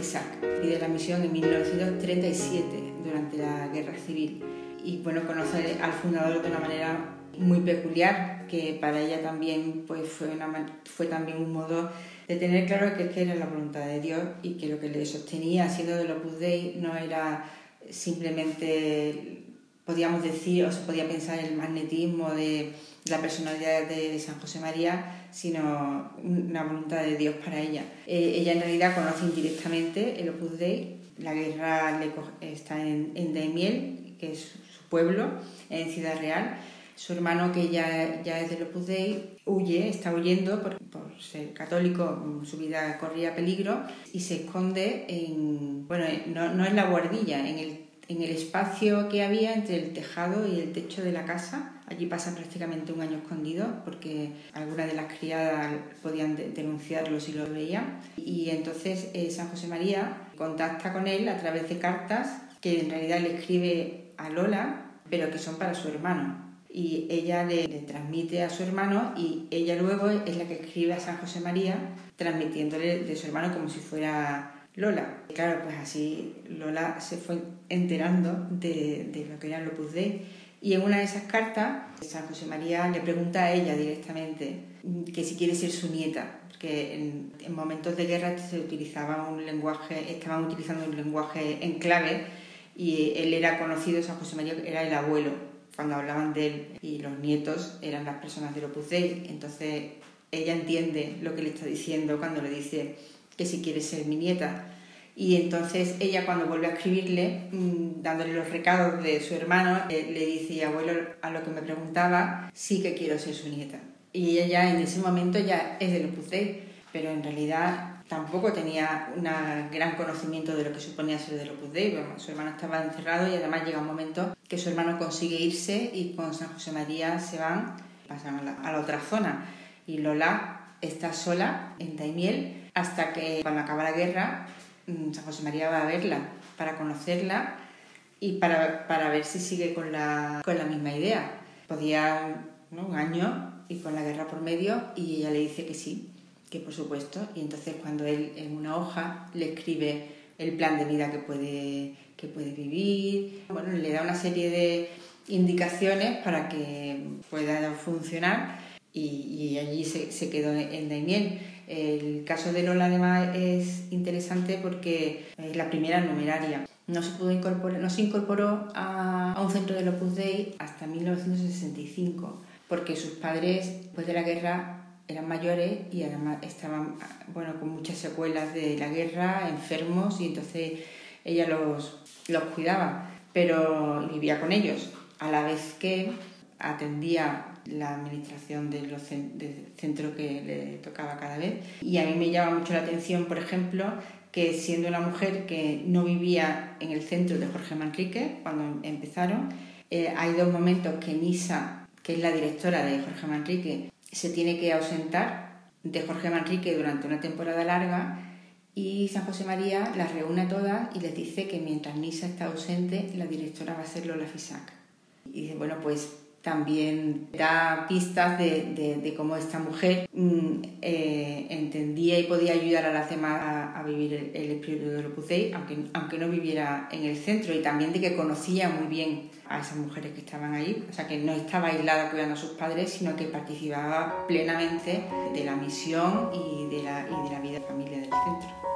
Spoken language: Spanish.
FISAC y de la misión en 1937, durante la Guerra Civil. Y bueno, conoce al fundador de una manera muy peculiar, que para ella también pues, fue, fue también un modo de tener claro que, que era la voluntad de Dios y que lo que le sostenía siendo del Opus Dei no era simplemente, podíamos decir, o se podía pensar el magnetismo de la personalidad de San José María, sino una voluntad de Dios para ella. Eh, ella en realidad conoce indirectamente el Opus Dei, la guerra le está en, en Daimiel, que es su pueblo, en Ciudad Real, su hermano, que ya, ya es del Opus Dei, huye, está huyendo por, por, ser católico, su vida corría peligro y se esconde en, bueno, no, no en la guardilla, en el, en el espacio que había entre el tejado y el techo de la casa. Allí pasa prácticamente un año escondido porque algunas de las criadas podían denunciarlo si lo veían. Y entonces eh, San José María contacta con él a través de cartas que en realidad le escribe a Lola, pero que son para su hermano y ella le, transmite a su hermano y ella luego es la que escribe a San José María transmitiéndole de su hermano como si fuera Lola. Claro, pues así Lola se fue enterando de, lo que era el Opus Dei y en una de esas cartas San José María le pregunta a ella directamente que si quiere ser su nieta, porque en, en momentos de guerra se utilizaba un lenguaje, estaban utilizando un lenguaje en clave y él era conocido, San José María era el abuelo cuando hablaban de él y los nietos eran las personas del Opus Dei. Entonces ella entiende lo que le está diciendo cuando le dice que si quiere ser mi nieta. Y entonces ella cuando vuelve a escribirle, mm, dándole los recados de su hermano, eh, le dice, abuelo, a lo que me preguntaba, sí que quiero ser su nieta. Y ella ya en ese momento ya es del Opus Dei, pero en realidad tampoco tenía un gran conocimiento de lo que suponía ser del Opus Dei. su hermano estaba encerrado y además llega un momento que su hermano consigue irse y con San José María se van, pasan a la, a la otra zona. Y Lola está sola en Daimiel hasta que cuando acaba la guerra mm, San José María va a verla para conocerla y para, para ver si sigue con la, con la misma idea. Podía un año y con la guerra por medio y ella le dice que sí, que por supuesto. Y entonces cuando él en una hoja le escribe el plan de vida que puede, que puede vivir, bueno, le da una serie de indicaciones para que pueda funcionar y, y allí se, se, quedó en Daimiel. El caso de Lola además es interesante porque es la primera numeraria. No se, pudo incorporar, no se incorporó a, a un centro del Opus Dei hasta 1965 porque sus padres, después de la guerra, eran mayores y además estaban bueno, con muchas secuelas de la guerra, enfermos, y entonces ella los, los cuidaba, pero vivía con ellos, a la vez que atendía la administración del centro que le tocaba cada vez. Y a mí me llama mucho la atención, por ejemplo, que siendo una mujer que no vivía en el centro de Jorge Manrique cuando empezaron, eh, hay dos momentos que Nisa, que es la directora de Jorge Manrique, se tiene que ausentar de Jorge Manrique durante una temporada larga y San José María las reúne a todas y les dice que mientras Nisa está ausente, la directora va a ser Lola Fisac. Y dice, bueno, pues también da pistas de, de, cómo esta mujer mm, eh, entendía y podía ayudar a las demás a, vivir el, espíritu de Opus aunque, aunque no viviera en el centro, y también de que conocía muy bien a esas mujeres que estaban ahí, o sea que no estaba aislada cuidando a sus padres, sino que participaba plenamente de la misión y de la, y